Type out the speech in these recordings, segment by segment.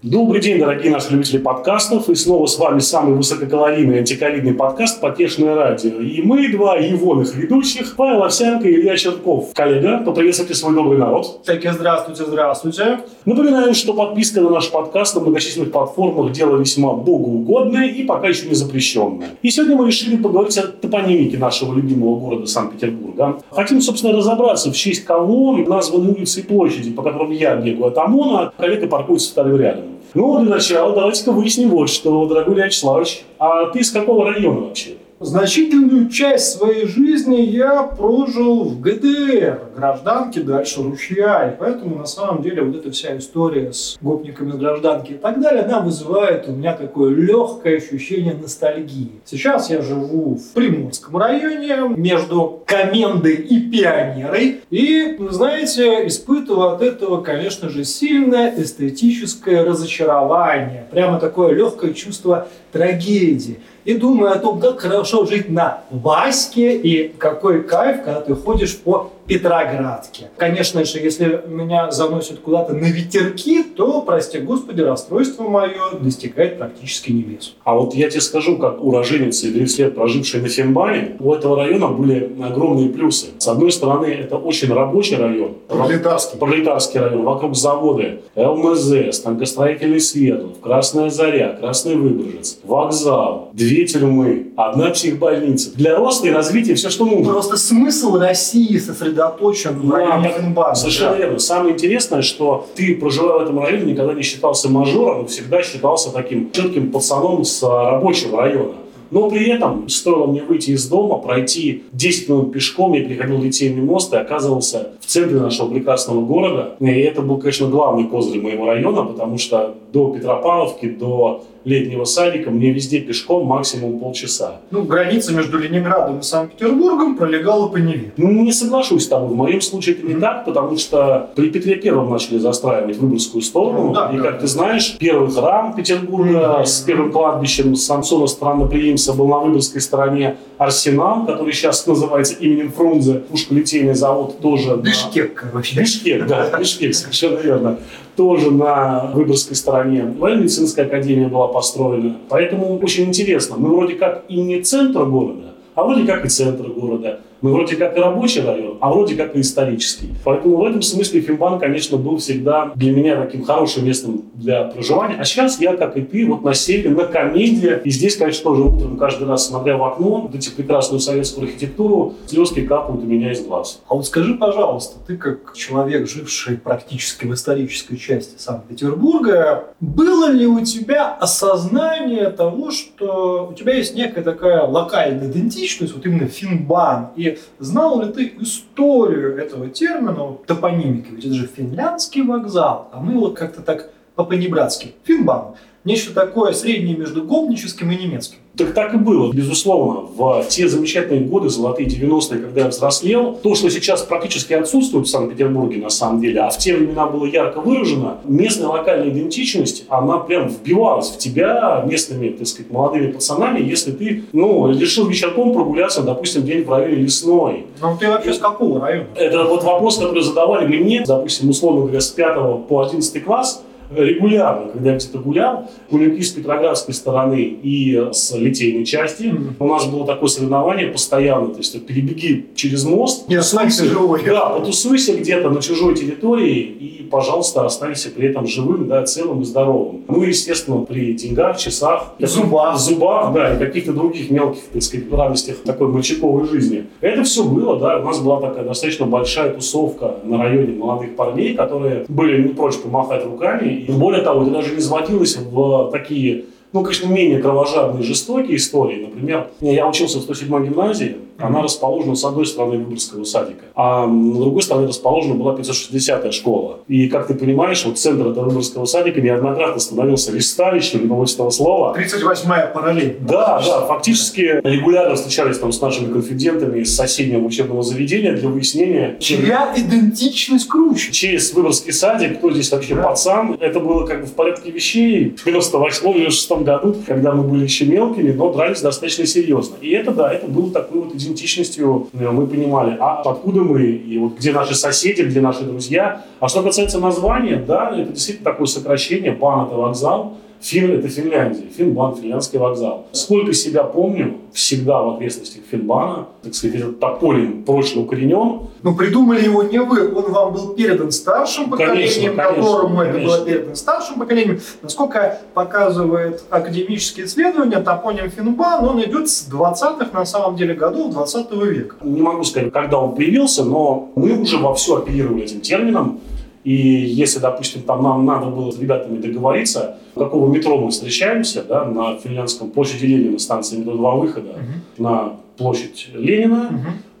Добрый день, дорогие наши любители подкастов. И снова с вами самый высококалорийный антиковидный подкаст «Потешное радио». И мы, два его ведущих, Павел Овсянко и Илья Черков. Коллега, поприветствуйте свой добрый народ. Таки здравствуйте, здравствуйте. Напоминаем, что подписка на наш подкаст на многочисленных платформах – дело весьма богоугодное и пока еще не запрещенное. И сегодня мы решили поговорить о топонимике нашего любимого города Санкт-Петербурга. Хотим, собственно, разобраться, в честь кого названы улицы и площади, по которым я бегаю от ОМОНа, а коллега паркуется вторым рядом. Ну, для начала давайте-ка выясним вот что, дорогой Илья Вячеславович. А ты из какого района вообще? Значительную часть своей жизни я прожил в ГДР, гражданки дальше ручья, и поэтому на самом деле вот эта вся история с гопниками гражданки и так далее, она вызывает у меня такое легкое ощущение ностальгии. Сейчас я живу в Приморском районе, между Комендой и Пионерой, и, знаете, испытываю от этого, конечно же, сильное эстетическое разочарование, прямо такое легкое чувство трагедии и думаю о том, как хорошо жить на Ваське и какой кайф, когда ты ходишь по Петроградке. Конечно же, если меня заносят куда-то на ветерки, то, прости господи, расстройство мое достигает практически небес. А вот я тебе скажу, как уроженец 30 лет проживший на Финбане, у этого района были огромные плюсы. С одной стороны, это очень рабочий район. Пролетарский. Пролетарский район. Вокруг заводы ЛМЗ, станкостроительный Свердлов, Красная Заря, Красный Выборжец, вокзал, две тюрьмы, одна психбольница. Для роста и развития все, что нужно. Просто смысл России сосредоточен сосредоточен в районе Финбана. Совершенно да. верно. Самое интересное, что ты, проживая в этом районе, никогда не считался мажором, всегда считался таким четким пацаном с рабочего района. Но при этом стоило мне выйти из дома, пройти 10 минут пешком, я переходил Литейный мост и оказывался в центре нашего прекрасного города. И это был, конечно, главный козырь моего района, потому что до Петропавловки, до летнего садика, мне везде пешком максимум полчаса. Ну, граница между Ленинградом и Санкт-Петербургом пролегала по Неве. Ну, не соглашусь с тобой. В моем случае это не mm-hmm. так, потому что при Петре Первом начали застраивать Выборгскую сторону. Mm-hmm. Да, и, как да. ты знаешь, первый храм Петербурга mm-hmm. с первым кладбищем Самсона Странноприимца был на Выборгской стороне Арсенал, который сейчас называется именем Фрунзе. Пушколитейный завод тоже. Бишкек, на... короче. Бишкек, да, Бишкек, совершенно верно тоже на Выборгской стороне. Военно-медицинская академия была построена. Поэтому очень интересно. Мы вроде как и не центр города, а вроде как и центр города. Мы вроде как и рабочий район, а вроде как и исторический. Поэтому в этом смысле Финбан, конечно, был всегда для меня таким хорошим местом для проживания. А сейчас я, как и ты, вот на севере, на комедии. И здесь, конечно, тоже утром каждый раз, смотря в окно, вот эти прекрасную советскую архитектуру, слезки капают у меня из глаз. А вот скажи, пожалуйста, ты как человек, живший практически в исторической части Санкт-Петербурга, было ли у тебя осознание того, что у тебя есть некая такая локальная идентичность, вот именно Финбан, и знал ли ты историю этого термина, топонимики? Ведь это же финляндский вокзал, а мы его как-то так по-понебратски. Финбан. Нечто такое среднее между гопническим и немецким. Так так и было, безусловно. В те замечательные годы, золотые 90-е, когда я взрослел, то, что сейчас практически отсутствует в Санкт-Петербурге на самом деле, а в те времена было ярко выражено, местная локальная идентичность, она прям вбивалась в тебя местными, так сказать, молодыми пацанами, если ты, ну, решил вечерком прогуляться, допустим, день в районе Лесной. Ну, ты вообще с какого района? Это вот вопрос, который задавали мне, допустим, условно говоря, с 5 по 11 класс, регулярно, когда я где-то гулял, гуляки с Петроградской стороны и с литейной части. Mm-hmm. У нас было такое соревнование постоянно, то есть перебеги через мост, не потусуйся, живой. да, потусуйся где-то на чужой территории и, пожалуйста, останься при этом живым, да, целым и здоровым. Ну и, естественно, при деньгах, часах, зубах, зубах, да, и каких-то других мелких, так сказать, радостях такой мальчиковой жизни. Это все было, да, у нас была такая достаточно большая тусовка на районе молодых парней, которые были не прочь помахать руками более того, это даже не сводилось в такие ну, конечно, менее кровожадные, жестокие истории. Например, я учился в 107-й гимназии, она расположена с одной стороны Выборгского садика, а на другой стороне расположена была 560-я школа. И, как ты понимаешь, вот центр этого Выборгского садика неоднократно становился листалищем, не побоюсь этого слова. 38-я параллель. Да, да, фактически регулярно встречались там с нашими конфидентами из соседнего учебного заведения для выяснения... Чья идентичность круче? Через Выборгский садик, кто здесь вообще да. пацан. Это было как бы в порядке вещей. В 98 или 6 том году, когда мы были еще мелкими, но дрались достаточно серьезно. И это, да, это было такой вот идентичностью, э, мы понимали, а откуда мы, и вот где наши соседи, где наши друзья. А что касается названия, да, это действительно такое сокращение, бан это вокзал, Фин – это Финляндия, Финбан – финляндский вокзал. Сколько себя помню, всегда в окрестностях Финбана, так сказать, этот тополин прочно укоренен. Но придумали его не вы, он вам был передан старшим поколением, конечно, которому конечно, это было передано старшим поколением. Насколько показывает академические исследования, топоним Финбан, он идет с 20-х, на самом деле, годов 20 века. Не могу сказать, когда он появился, но мы уже вовсю оперировали этим термином. И если, допустим, там нам надо было с ребятами договориться, какого метро мы встречаемся, да, на финляндском площади Ленина, станция метро два выхода, uh-huh. на площадь Ленина,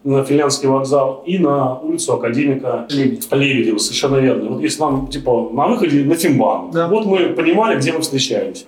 uh-huh. на финляндский вокзал и на улицу академика. Лебедева, совершенно верно. Вот если нам, типа, на выходе на Финбан, да. вот мы понимали, где мы встречаемся.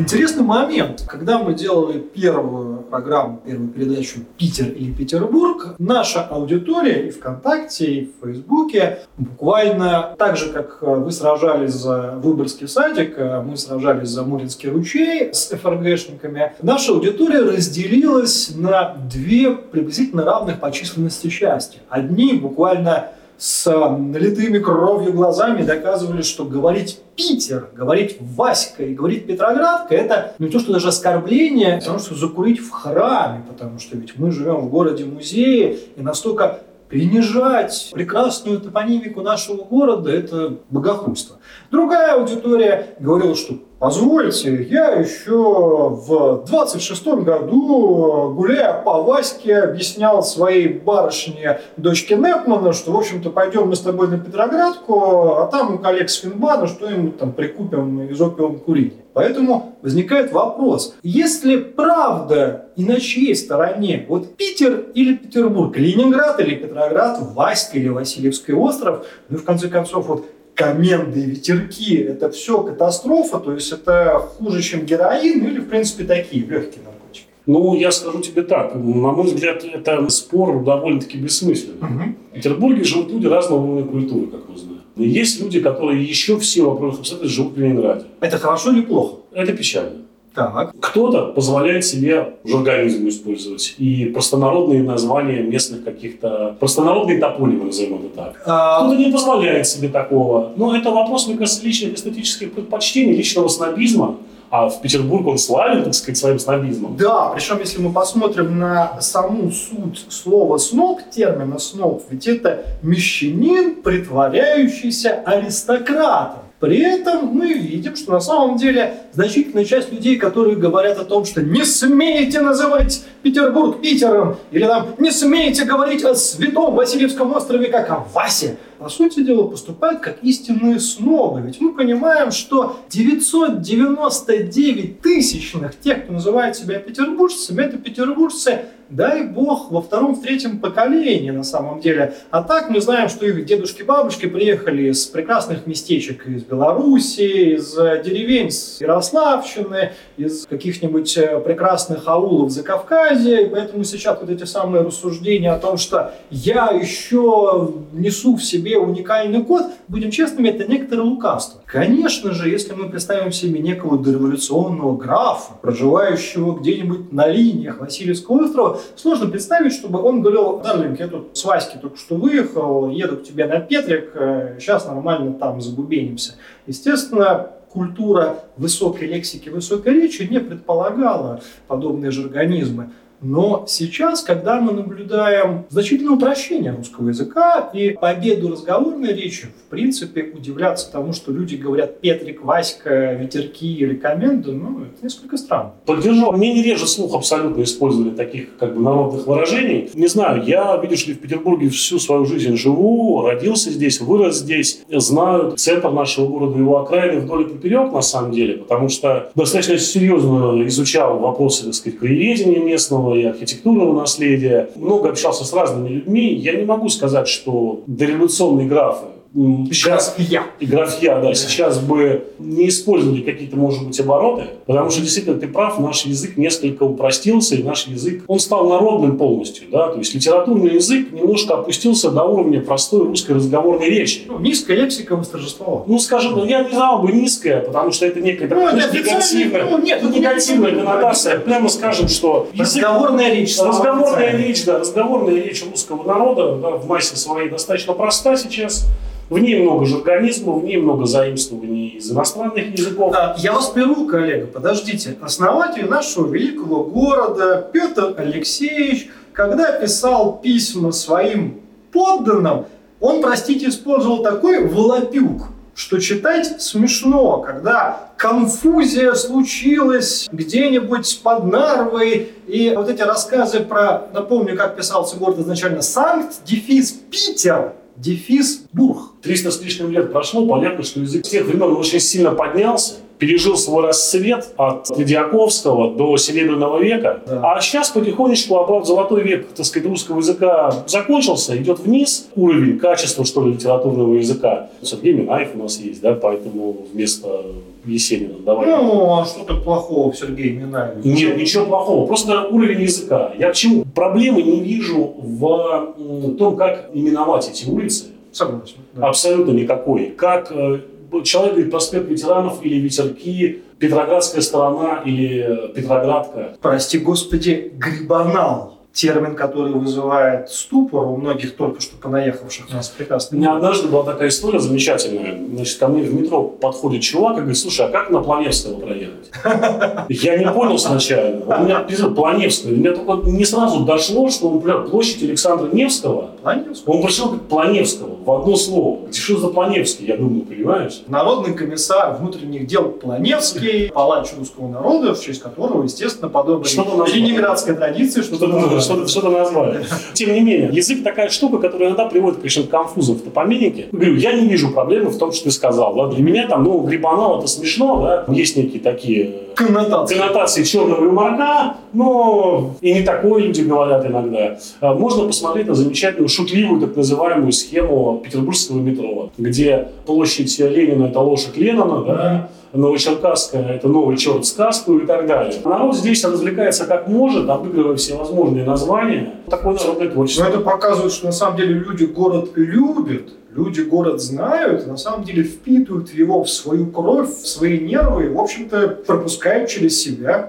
Интересный момент. Когда мы делали первую программу, первую передачу «Питер или Петербург», наша аудитория и ВКонтакте, и в Фейсбуке буквально так же, как вы сражались за Выборгский садик, мы сражались за Муринский ручей с ФРГшниками, наша аудитория разделилась на две приблизительно равных по численности части. Одни буквально с налитыми кровью глазами доказывали, что говорить Питер, говорить Васька и говорить Петроградка, это не то, что даже оскорбление, а потому что закурить в храме, потому что ведь мы живем в городе-музее, и настолько принижать прекрасную топонимику нашего города – это богохульство. Другая аудитория говорила, что Позвольте, я еще в 26-м году, гуляя по Ваське, объяснял своей барышне, дочке Непмана, что, в общем-то, пойдем мы с тобой на Петроградку, а там у коллег с Финбана что-нибудь там прикупим из опиум курения. Поэтому возникает вопрос, если правда и на чьей стороне, вот Питер или Петербург, Ленинград или Петроград, Васька или Васильевский остров, ну и в конце концов вот коменды ветерки, это все катастрофа, то есть это хуже, чем героин или, в принципе, такие легкие наркотики? Ну, я скажу тебе так, на мой взгляд, это спор довольно-таки бессмысленный. Угу. В Петербурге живут люди разного уровня культуры, как мы знаем. Но есть люди, которые еще в силу определенных обстоятельств живут в Ленинграде. Это хорошо или плохо? Это печально. Так. Кто-то позволяет себе жаргонизм использовать и простонародные названия местных каких-то, простонародные топонимы, назовем это так. А... Кто-то не позволяет себе такого. Но это вопрос, мне кажется, личных эстетических предпочтений, личного снобизма. А в Петербург он славен, так сказать, своим снобизмом. Да, причем если мы посмотрим на саму суть слова «сноб», термина «сноб», ведь это мещанин, притворяющийся аристократом. При этом мы видим, что на самом деле значительная часть людей, которые говорят о том, что не смеете называть Петербург Питером, или там не смеете говорить о святом Васильевском острове, как о Васе, по сути дела, поступают как истинные снобы. Ведь мы понимаем, что 999 тысячных тех, кто называет себя петербуржцами, это петербуржцы дай бог, во втором, в третьем поколении на самом деле. А так мы знаем, что их дедушки бабушки приехали из прекрасных местечек из Белоруссии, из деревень с Ярославщины, из каких-нибудь э, прекрасных аулов за Кавказе. И поэтому сейчас вот эти самые рассуждения о том, что я еще несу в себе уникальный код, будем честными, это некоторое лукавство. Конечно же, если мы представим себе некого дореволюционного графа, проживающего где-нибудь на линиях Васильевского острова, сложно представить, чтобы он говорил, Дарлинг, я тут с Васьки только что выехал, еду к тебе на Петрик, сейчас э, нормально там забубенимся. Естественно, культура высокой лексики, высокой речи не предполагала подобные же организмы. Но сейчас, когда мы наблюдаем значительное упрощение русского языка и победу разговорной речи, в принципе, удивляться тому, что люди говорят Петрик, Васька, Ветерки или Коменда, ну, это несколько странно. Поддержу. Мне не реже слух абсолютно использовали таких как бы народных выражений. Не знаю, я, видишь ли, в Петербурге всю свою жизнь живу, родился здесь, вырос здесь, знаю центр нашего города, его окраины вдоль и поперек, на самом деле, потому что достаточно серьезно изучал вопросы, так сказать, местного, и архитектурного наследия. Много общался с разными людьми. Я не могу сказать, что дореволюционные графы сейчас, графья. Графья, да, сейчас бы не использовали какие-то, может быть, обороты, потому что действительно ты прав, наш язык несколько упростился, и наш язык, он стал народным полностью, да, то есть литературный язык немножко опустился до уровня простой русской разговорной речи. Ну, низкая лексика восторжествовала. Ну, скажем, ну, я не знал бы низкая, потому что это некая ну, нет, негативная, ну, нет, ну, негативная коннотация. Прямо скажем, что язык, разговорная речь, разговорная речь, да, разговорная речь русского народа да, в массе своей достаточно проста сейчас. В ней много жаргонизмов, в ней много заимствований из иностранных языков. Да, я вас беру, коллега, подождите. Основатель нашего великого города Петр Алексеевич, когда писал письма своим подданным, он, простите, использовал такой волопюк, что читать смешно, когда конфузия случилась где-нибудь под Нарвой, и вот эти рассказы про, напомню, как писался город изначально, Санкт, дефис, Питер, дефис Бург. 300 с лишним лет прошло, понятно, что язык с тех времен очень сильно поднялся, пережил свой расцвет от Тредиаковского до Серебряного века. Да. А сейчас потихонечку, обрав золотой век, так сказать, русского языка закончился, идет вниз уровень качества, что ли, литературного языка. Сергей Минаев у нас есть, да, поэтому вместо Есенина. Давай. Ну, а что тут плохого в Сергее Минаеве? Нет, ничего плохого. Просто уровень языка. Я к чему? Проблемы не вижу в том, как именовать эти улицы. Согласен. Да. Абсолютно никакой. Как э, человек говорит проспект ветеранов или ветерки, Петроградская сторона или Петроградка. Прости господи, грибанал термин, который вызывает ступор у многих только что понаехавших нас прекрасно. У меня однажды была такая история замечательная. Значит, ко мне в метро подходит чувак и говорит, слушай, а как на Планевского проехать? Я не понял сначала. Он меня Планевского. Мне только не сразу дошло, что он площадь Александра Невского. Планевского? Он пришел как Планевского в одно слово. Что за Планевский? Я думаю, понимаешь? Народный комиссар внутренних дел Планевский, палач русского народа, в честь которого, естественно, подобно ленинградской традиции, что-то что-то что назвали. Тем не менее, язык такая штука, которая иногда приводит, конечно, к конфузам в топонимике. Говорю, я не вижу проблемы в том, что ты сказал. Да? Для меня там, ну, грибанал это смешно, да? Есть некие такие коннотации, коннотации черного юморка, но и не такое люди говорят иногда. А, можно посмотреть на замечательную шутливую так называемую схему петербургского метро, где площадь Ленина – это лошадь Ленина, да? Новочеркасская – это новый черт сказку и так далее. Народ здесь развлекается как может, обыгрывая всевозможные названия. Такое народное творчество. Но это показывает, что на самом деле люди город любят, люди город знают, на самом деле впитывают его в свою кровь, в свои нервы и, в общем-то, пропускают через себя.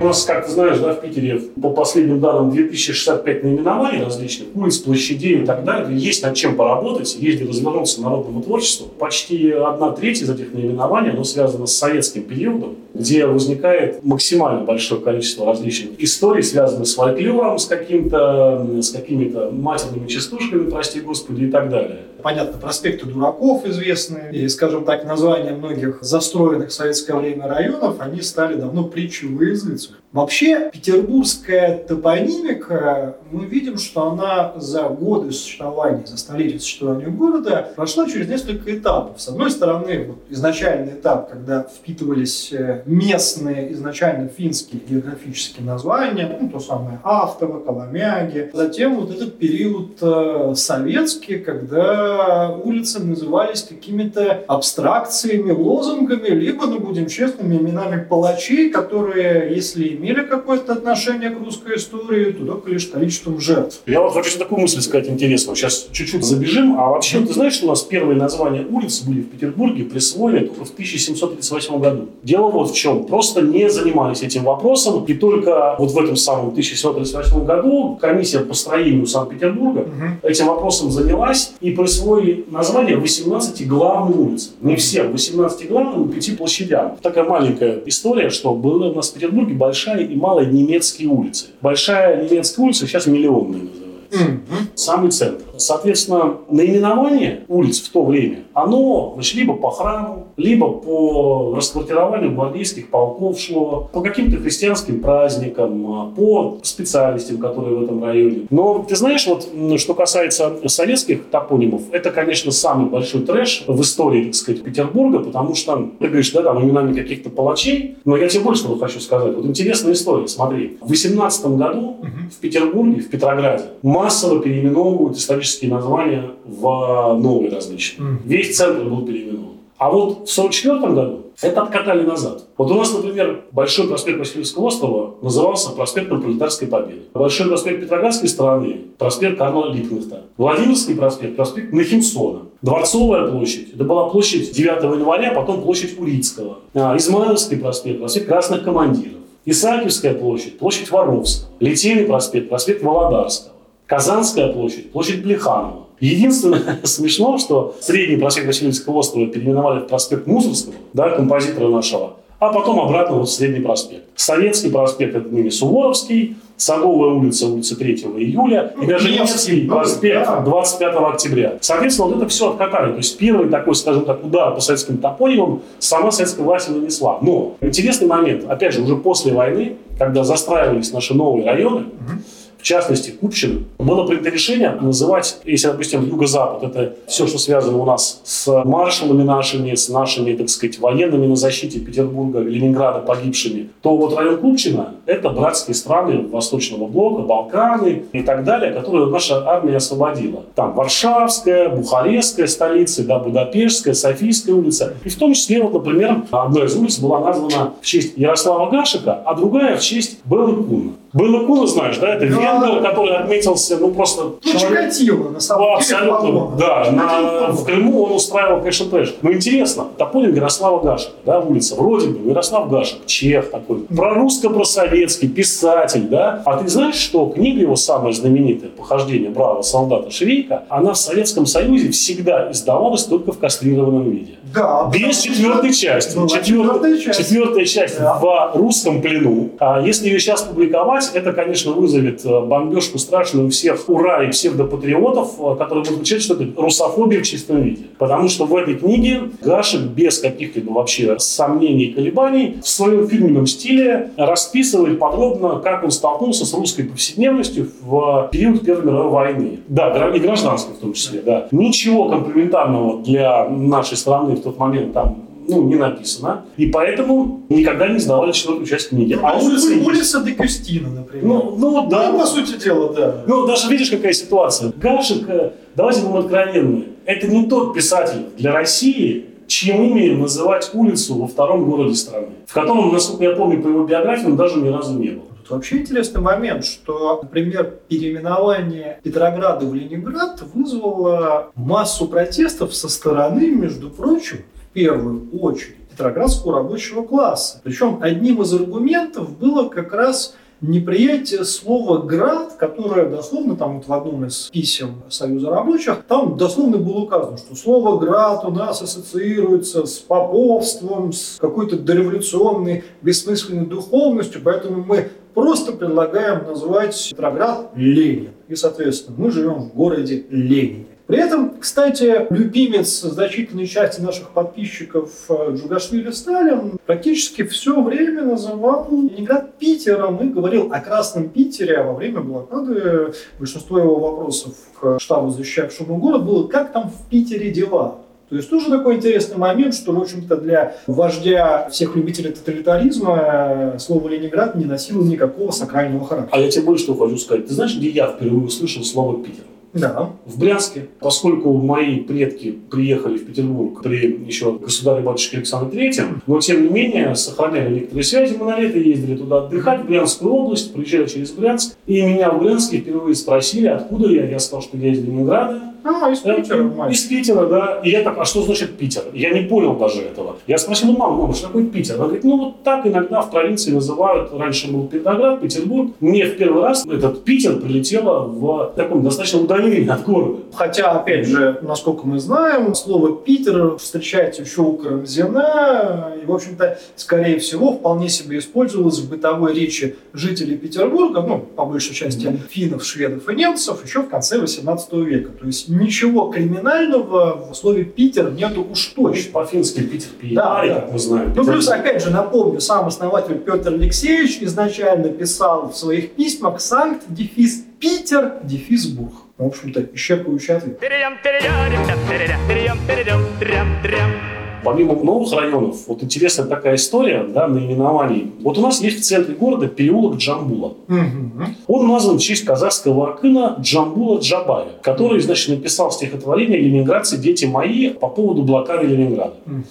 У нас, как ты знаешь, да, в Питере по последним данным 2065 наименований различных улиц, площадей и так далее. Есть над чем поработать, есть где развернуться народному творчеству. Почти одна треть из этих наименований, оно связано с советским периодом, где возникает максимально большое количество различных историй, связанных с фольклором, с, каким-то, с какими-то матерными частушками, прости господи, и так далее. Понятно, проспекты дураков известные, и, скажем так, названия многих застроенных в советское время районов, они стали давно притчей в языцах. Вообще, петербургская топонимика, мы видим, что она за годы существования, за столетия существования города прошла через несколько этапов. С одной стороны, вот изначальный этап, когда впитывались э, местные, изначально финские географические названия, ну, то самое Автово, Коломяги. Затем вот этот период э, советский, когда улицы назывались какими-то абстракциями, лозунгами, либо, ну, будем честными, именами палачей, которые, если имели какое-то отношение к русской истории, то только лишь количеством жертв. Я вот хочу такую мысль сказать интересную. Сейчас чуть-чуть забежим. А вообще, ты знаешь, что у нас первые названия улиц были в Петербурге присвоены только в 1738 году. Дело вот в чем. Просто не занимались этим вопросом. И только вот в этом самом 1738 году комиссия по строению Санкт-Петербурга угу. этим вопросом занялась и присвоили название 18 главным улицам. Не всем, 18 главным и 5 площадям. Такая маленькая история, что было у нас в Петербурге большая большая и малая немецкие улицы. Большая немецкая улица сейчас миллионная называется. Mm-hmm. Самый центр. Соответственно, наименование улиц в то время, оно значит, либо по храму, либо по расквартированию гвардейских полков шло, по каким-то христианским праздникам, по специальностям, которые в этом районе. Но ты знаешь, вот что касается советских топонимов, это, конечно, самый большой трэш в истории, так сказать, Петербурга, потому что, ты говоришь, да, там именами каких-то палачей, но я тебе больше хочу сказать. Вот интересная история, смотри. В 18 году в Петербурге, в Петрограде массово переименовывают исторические названия в новые различные. Весь центр был переименован. А вот в 1944 году это откатали назад. Вот у нас, например, Большой проспект Васильевского острова назывался проспектом Пролетарской Победы. Большой проспект Петроградской стороны – проспект Карла Липкнехта. Владимирский проспект – проспект Нахимсона. Дворцовая площадь – это была площадь 9 января, потом площадь Урицкого. А, Измайловский проспект – проспект Красных командиров. Исаакиевская площадь – площадь Воровского. Литейный проспект – проспект Володарского. Казанская площадь – площадь Плеханова. Единственное смешно, что средний проспект Васильевского острова переименовали в проспект Мусорского, да, композитора нашего, а потом обратно вот в Средний проспект. Советский проспект – это ныне Суворовский, Саговая улица, улица 3 июля, и даже Невский проспект 25 октября. Соответственно, вот это все откатали. То есть первый такой, скажем так, удар по советским топонимам сама советская власть нанесла. Но интересный момент, опять же, уже после войны, когда застраивались наши новые районы, в частности Купчино, было принято решение называть, если, допустим, Юго-Запад, это все, что связано у нас с маршалами нашими, с нашими, так сказать, военными на защите Петербурга, Ленинграда погибшими, то вот район Купчино – это братские страны Восточного блока, Балканы и так далее, которые наша армия освободила. Там Варшавская, Бухарестская столица, да, Будапештская, Софийская улица. И в том числе, вот, например, одна из улиц была названа в честь Ярослава Гашика, а другая в честь Беллы Куна. Белла Куна, знаешь, да, это да, венгер, который отметился, ну, просто... Ну, Чикатило, на самом деле. Абсолютно, да. На, в Крыму он устраивал, конечно, трэш. Но интересно, топоним Ярослава Гашика, да, улица, вроде бы, Ярослав Гашик, чех такой, прорусско-просоветский, писатель, да. А ты знаешь, что книга его самая знаменитая, «Похождение бравого солдата Швейка», она в Советском Союзе всегда издавалась только в кастрированном виде. Да. Без четвертой части. Четвертая часть, четвертая часть да. в русском плену. А если ее сейчас публиковать, это, конечно, вызовет э, бомбежку страшную всех ура и псевдопатриотов, э, которые будут кричать, что это русофобия в чистом виде. Потому что в этой книге Гашек без каких-либо вообще сомнений и колебаний в своем фирменном стиле расписывает подробно, как он столкнулся с русской повседневностью в период Первой мировой войны. Да, и гражданской в том числе, да. Ничего комплементарного для нашей страны в тот момент там ну, не написано. И поэтому никогда не сдавали четвертую часть книги. Ну, а улица, улица де Кюстина, например. Ну, ну да. Ну, по сути дела, да. Ну, даже видишь, какая ситуация. Гашек, э, давайте будем откровенны, это не тот писатель для России, чьим именем называть улицу во втором городе страны, в котором, насколько я помню по его биографии, он даже ни разу не был. Вообще интересный момент, что, например, переименование Петрограда в Ленинград вызвало массу протестов со стороны, между прочим, в первую очередь, петроградского рабочего класса. Причем одним из аргументов было как раз неприятие слова «град», которое дословно там вот в одном из писем Союза рабочих, там дословно было указано, что слово «град» у нас ассоциируется с поповством, с какой-то дореволюционной бессмысленной духовностью, поэтому мы просто предлагаем назвать Петроград Ленин. И, соответственно, мы живем в городе Ленине. При этом, кстати, любимец значительной части наших подписчиков э, Джугашвили Сталин практически все время называл Ленинград Питером и говорил о Красном Питере, во время блокады большинство его вопросов к штабу, защищавшему город, было «как там в Питере дела?». То есть тоже такой интересный момент, что, в общем-то, для вождя всех любителей тоталитаризма э, слово «Ленинград» не носило никакого сакрального характера. А я тебе больше что хочу сказать. Ты знаешь, где я впервые услышал слово «Питер»? Да. В Брянске, поскольку мои предки приехали в Петербург при еще государе-батюшке Александре Третьем, но тем не менее сохраняли некоторые связи, мы на лето ездили туда отдыхать, в Брянскую область, приезжали через Брянск, и меня в Брянске впервые спросили, откуда я, я сказал, что я из Ленинграда, А, из Питера, э, Из Питера, да. И я так, а что значит Питер? Я не понял даже этого. Я спросил маму, мама, что такое Питер? Она говорит, ну вот так иногда в провинции называют, раньше был Петроград, Петербург. Мне в первый раз этот Питер прилетело в таком достаточно удалении от города. Хотя, опять же, насколько мы знаем, слово Питер встречается еще у Карамзина, и, в общем-то, скорее всего, вполне себе использовалось в бытовой речи жителей Петербурга, ну, по большей части mm-hmm. финнов, шведов и немцев, еще в конце 18 века. То есть ничего криминального в слове Питер нету уж точно. По-фински Питер Пиетарий, да, да. как мы знаем. Ну, плюс, опять же, напомню, сам основатель Петр Алексеевич изначально писал в своих письмах Санкт, дефис Питер, дефис Бург. В общем-то, исчерпывающий ответ. Помимо новых районов, вот интересная такая история да, наименований. Вот у нас есть в центре города переулок Джамбула. Угу. Он назван в честь казахского акына Джамбула Джабая, который, значит, написал стихотворение «Ленинградцы, дети мои» по поводу блокады Ленинграда. Угу.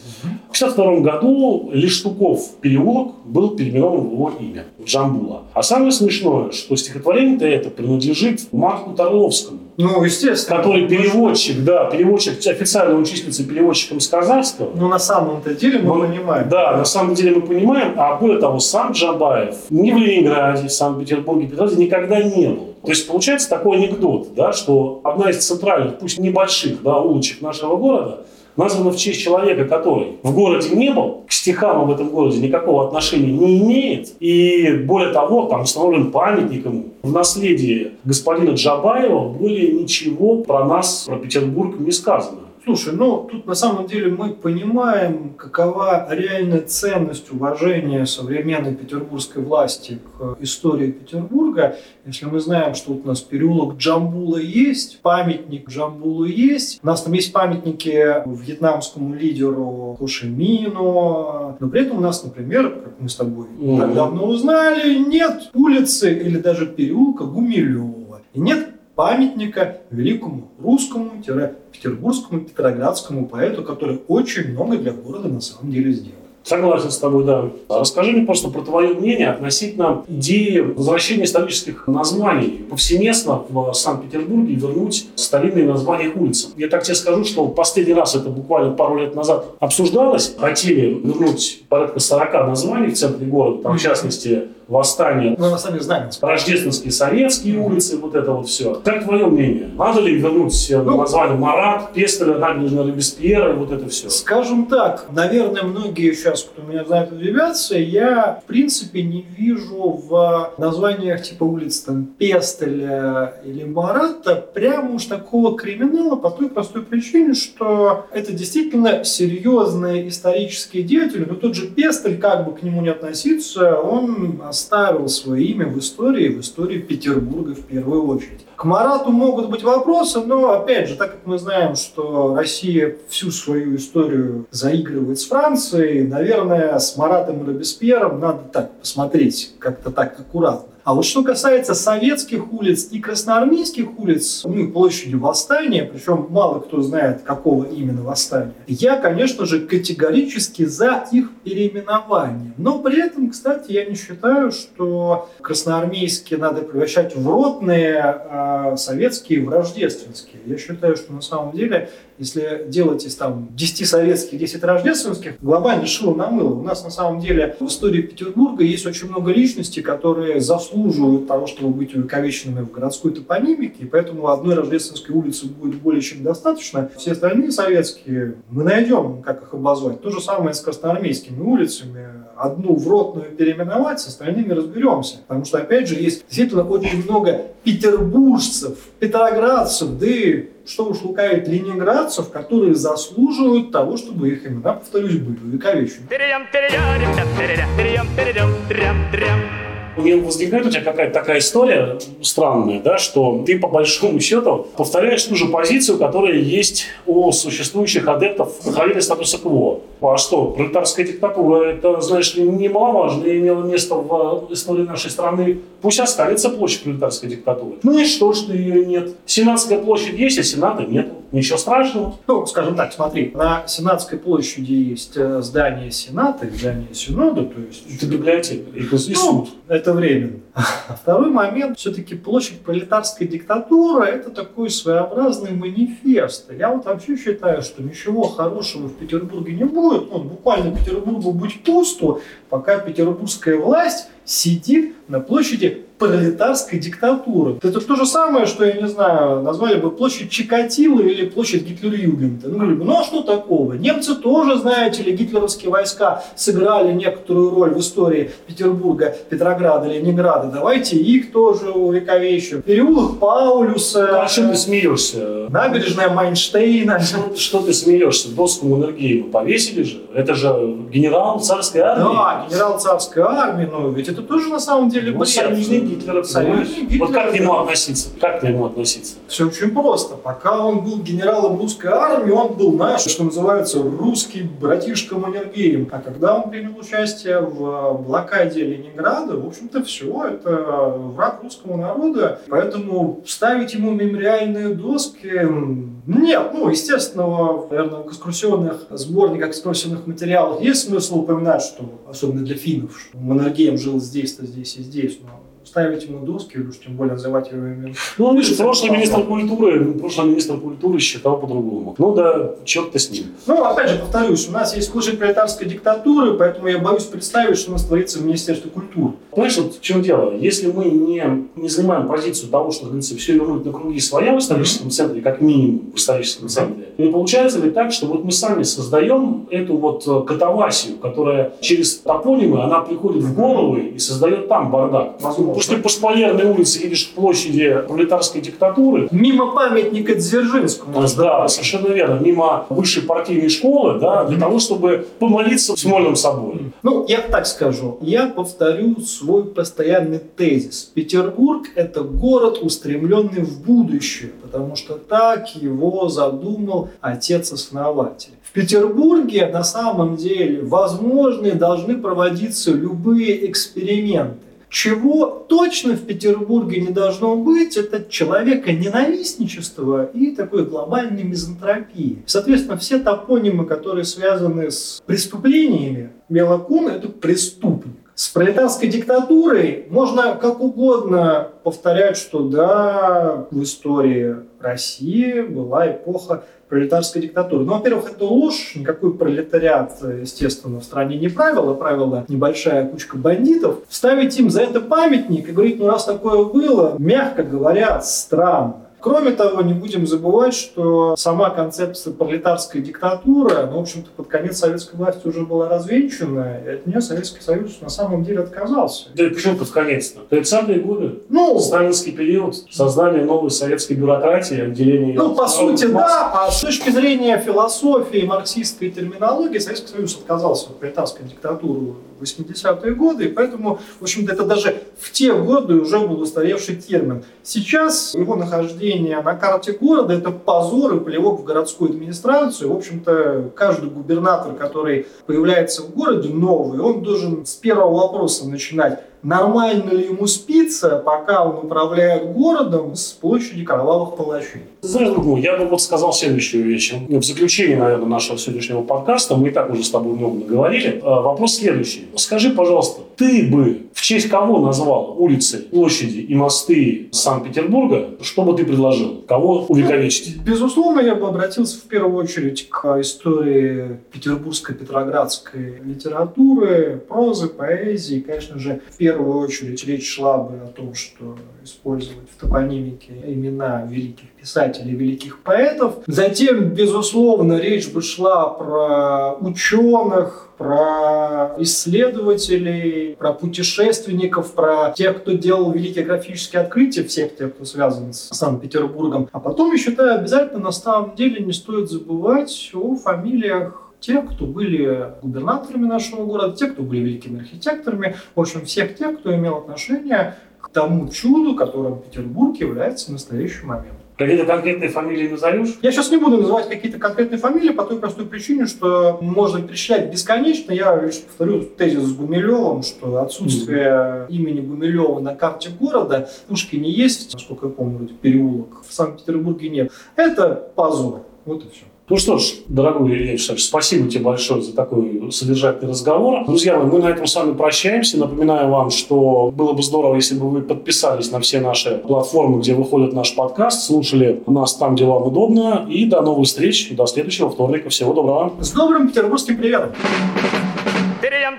В 1952 году Лиштуков переулок был переименован в его имя, Джамбула. А самое смешное, что стихотворение-то это принадлежит Марку Торловскому. Ну, естественно. Который переводчик, да, переводчик, официально он числится переводчиком с казахского. Ну, на самом-то деле мы он, понимаем. Да, на самом деле мы понимаем. А более того, сам Джабаев ни в Ленинграде, Санкт-Петербурге, Петрограде никогда не был. То есть получается такой анекдот, да, что одна из центральных, пусть небольших, да, улочек нашего города – названа в честь человека, который в городе не был, к стихам в этом городе никакого отношения не имеет, и более того, там установлен памятник ему. В наследии господина Джабаева более ничего про нас, про Петербург не сказано. Слушай, ну тут на самом деле мы понимаем, какова реальная ценность уважения современной петербургской власти к истории Петербурга. Если мы знаем, что вот у нас переулок Джамбула есть, памятник Джамбулу есть, у нас там есть памятники вьетнамскому лидеру Хошимину, но при этом у нас, например, как мы с тобой mm-hmm. так давно узнали, нет улицы или даже переулка Гумилева. И нет памятника великому русскому-петербургскому петроградскому поэту, который очень много для города на самом деле сделал. Согласен с тобой, да. Расскажи мне просто про твое мнение относительно идеи возвращения исторических названий повсеместно в Санкт-Петербурге вернуть старинные названия улиц. Я так тебе скажу, что последний раз это буквально пару лет назад обсуждалось. Хотели вернуть порядка 40 названий в центре города, там, в частности, восстание. Ну, на самом деле, Рождественские, советские улицы, вот это вот все. Как твое мнение? Надо ли вернуть ну, название Марат, Пестеля, набережная Робеспьера и вот это все? Скажем так, наверное, многие сейчас, кто меня знает, удивятся, я, в принципе, не вижу в названиях типа улиц там Пестеля или Марата прямо уж такого криминала по той простой причине, что это действительно серьезные исторические деятели, но тот же Пестель, как бы к нему не относиться, он оставил свое имя в истории, в истории Петербурга в первую очередь. К Марату могут быть вопросы, но, опять же, так как мы знаем, что Россия всю свою историю заигрывает с Францией, наверное, с Маратом и Робеспьером надо так посмотреть, как-то так аккуратно. А вот что касается советских улиц и красноармейских улиц, у них площади восстания, причем мало кто знает, какого именно восстания, я, конечно же, категорически за их переименование. Но при этом, кстати, я не считаю, что красноармейские надо превращать в ротные, а советские в рождественские. Я считаю, что на самом деле если делать из там 10 советских, 10 рождественских, глобально шило на мыло. У нас на самом деле в истории Петербурга есть очень много личностей, которые заслуживают того, чтобы быть увековеченными в городской топонимике, и поэтому одной рождественской улицы будет более чем достаточно. Все остальные советские мы найдем, как их обозвать. То же самое с красноармейскими улицами. Одну в ротную переименовать, с остальными разберемся. Потому что, опять же, есть действительно очень много петербуржцев, петроградцев, да и что уж лукавить, ленинградцев, которые заслуживают того, чтобы их имена, повторюсь, были увековечены. У меня возникает у тебя какая-то такая история странная, да, что ты по большому счету повторяешь ту же позицию, которая есть у существующих адептов сохранения статуса КВО. А что, пролетарская диктатура, это, знаешь ли, немаловажно имело место в истории нашей страны. Пусть останется площадь пролетарской диктатуры. Ну и что, что ее нет? Сенатская площадь есть, а Сената нет. Ничего страшного. Ну, скажем так, смотри, на Сенатской площади есть э, здание Сената здание Синода, то есть... Это библиотека и, и суд. Ну, это временно. А второй момент, все-таки площадь пролетарской диктатуры – это такой своеобразный манифест. Я вот вообще считаю, что ничего хорошего в Петербурге не будет. Ну, буквально Петербургу быть пусто, пока петербургская власть сидит на площади пролетарской диктатуры. Это то же самое, что, я не знаю, назвали бы площадь Чикатило или площадь Гитлер-Югента. Ну, ну а что такого? Немцы тоже, знаете ли, гитлеровские войска сыграли некоторую роль в истории Петербурга, Петрограда, Ленинграда. Давайте их тоже увековечим. Переулок Паулюса. А что ты смеешься? Набережная Майнштейна. Что, что ты смеешься? Доску Маннергейма повесили же. Это же генерал царской армии. Да, генерал царской армии. Но ведь это тоже на самом деле ну, бред. Гитлера, Союзник Вот как к нему относиться? Как к нему относиться? Все очень просто. Пока он был генералом русской армии, он был наш, что называется, русский братишка Маннергейм. А когда он принял участие в блокаде Ленинграда, в общем-то, все, это враг русского народа. Поэтому ставить ему мемориальные доски нет, ну, естественно, наверное, в экскурсионных сборниках, экскурсионных материалах есть смысл упоминать, что, особенно для финнов, что Маннергейм жил здесь-то, здесь и здесь, но ставить ему доски, уж тем более называть его именем. Ну, видишь, прошлый министр культуры, прошлый министр культуры считал по-другому. Ну да, черт-то с ним. Ну, опять же, повторюсь, у нас есть служить пролетарской диктатуры, поэтому я боюсь представить, что у нас творится в Министерстве культуры. Понимаешь, вот в чем дело? Если мы не, не занимаем позицию того, что, говорится, все вернуть на круги своя в историческом центре, как минимум в историческом центре, не получается ли так, что вот мы сами создаем эту вот э, катавасию, которая через топонимы, она приходит в головы и создает там бардак. Возможно. Ты по Шпалерной улице к площади пролетарской диктатуры. Мимо памятника Дзержинскому. Да, совершенно верно. Мимо высшей партийной школы, да, для того, чтобы помолиться в Смольном соборе. Ну, я так скажу. Я повторю свой постоянный тезис. Петербург – это город, устремленный в будущее, потому что так его задумал отец-основатель. В Петербурге на самом деле возможны должны проводиться любые эксперименты. Чего точно в Петербурге не должно быть, это человека ненавистничества и такой глобальной мизантропии. Соответственно, все топонимы, которые связаны с преступлениями, Мелокун – это преступник. С пролетарской диктатурой можно как угодно повторять, что да, в истории России была эпоха пролетарской диктатуры. Ну, во-первых, это ложь, никакой пролетариат, естественно, в стране не правил, а правила небольшая кучка бандитов. Ставить им за это памятник и говорить, ну раз такое было, мягко говоря, странно. Кроме того, не будем забывать, что сама концепция пролетарской диктатуры, ну, в общем-то, под конец советской власти уже была развенчана, и от нее Советский Союз на самом деле отказался. Да и почему под конец-то? 30-е годы? Ну, Сталинский период, создание новой советской бюрократии, отделение Ну, по сути, да, а с точки зрения философии, марксистской терминологии, Советский Союз отказался от пролетарской диктатуры 80-е годы, и поэтому, в общем-то, это даже в те годы уже был устаревший термин. Сейчас его нахождение на карте города – это позор и плевок в городскую администрацию. В общем-то, каждый губернатор, который появляется в городе новый, он должен с первого вопроса начинать нормально ли ему спится, пока он управляет городом с площади кровавых палачей. Знаешь, друг мой, я бы вот сказал следующую вещь. В заключении, наверное, нашего сегодняшнего подкаста, мы и так уже с тобой много наговорили, а, вопрос следующий. Скажи, пожалуйста, ты бы в честь кого назвал улицы, площади и мосты Санкт-Петербурга? Что бы ты предложил? Кого увековечить? Безусловно, я бы обратился в первую очередь к истории петербургской, петроградской литературы, прозы, поэзии. Конечно же, в первую очередь речь шла бы о том, что использовать в топонимике имена великих писателей, великих поэтов. Затем, безусловно, речь бы шла про ученых, про исследователей, про путешественников, про тех, кто делал великие графические открытия, всех тех, кто связан с Санкт-Петербургом. А потом, я считаю, обязательно на самом деле не стоит забывать о фамилиях тех, кто были губернаторами нашего города, те, кто были великими архитекторами, в общем, всех тех, кто имел отношение к тому чуду, которым Петербург является в настоящий момент. Какие-то конкретные фамилии назовешь? Я сейчас не буду называть какие-то конкретные фамилии по той простой причине, что можно перечислять бесконечно. Я лишь повторю тезис с Гумилевым, что отсутствие mm-hmm. имени Гумилева на карте города в Пушкине есть, насколько я помню, переулок в Санкт-Петербурге нет. Это позор. Вот и все. Ну что ж, дорогой Илья Александрович, спасибо тебе большое за такой содержательный разговор. Друзья мои, мы на этом с вами прощаемся. Напоминаю вам, что было бы здорово, если бы вы подписались на все наши платформы, где выходит наш подкаст, слушали нас там, где вам удобно. И до новых встреч, до следующего вторника. Всего доброго. С добрым петербургским приветом. Tererem,